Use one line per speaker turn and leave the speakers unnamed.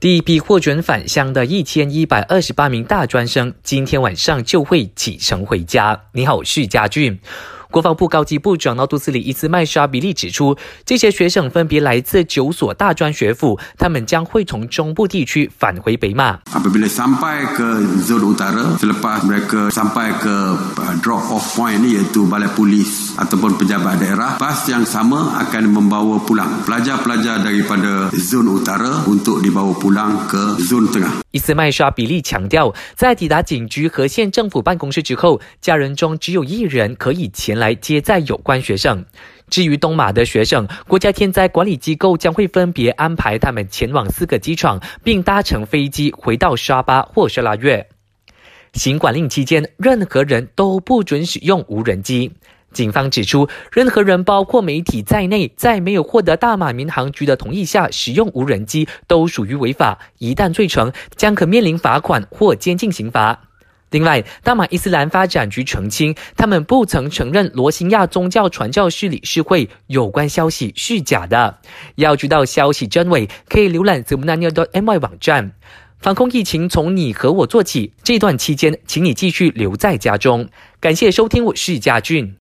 第一批获准返乡的一千一百二十八名大专生，今天晚上就会启程回家。你好，徐家俊。国防部高级部长纳杜斯里伊斯麦沙比利指出，这些学生分别来自九所大专学府，他们将会从中部地区返回北马。
Apabila sampai ke zon utara, selepas mereka sampai ke drop off point iaitu balai polis ataupun pejabat daerah, bas yang sama akan membawa pulang pelajar-pelajar daripada zon utara untuk dibawa pulang ke zon tengah.
伊斯麦沙比利强调，在抵达警局和县政府办公室之后，家人中只有一人可以前来接载有关学生。至于东马的学生，国家天灾管理机构将会分别安排他们前往四个机场，并搭乘飞机回到沙巴或是拉月。行管令期间，任何人都不准使用无人机。警方指出，任何人，包括媒体在内，在没有获得大马民航局的同意下使用无人机，都属于违法。一旦罪成，将可面临罚款或监禁刑罚。另外，大马伊斯兰发展局澄清，他们不曾承认罗兴亚宗教传教士理事会有关消息是假的。要知道消息真伪，可以浏览 zumnania.my 网站。防控疫情从你和我做起，这段期间，请你继续留在家中。感谢收听，我是家俊。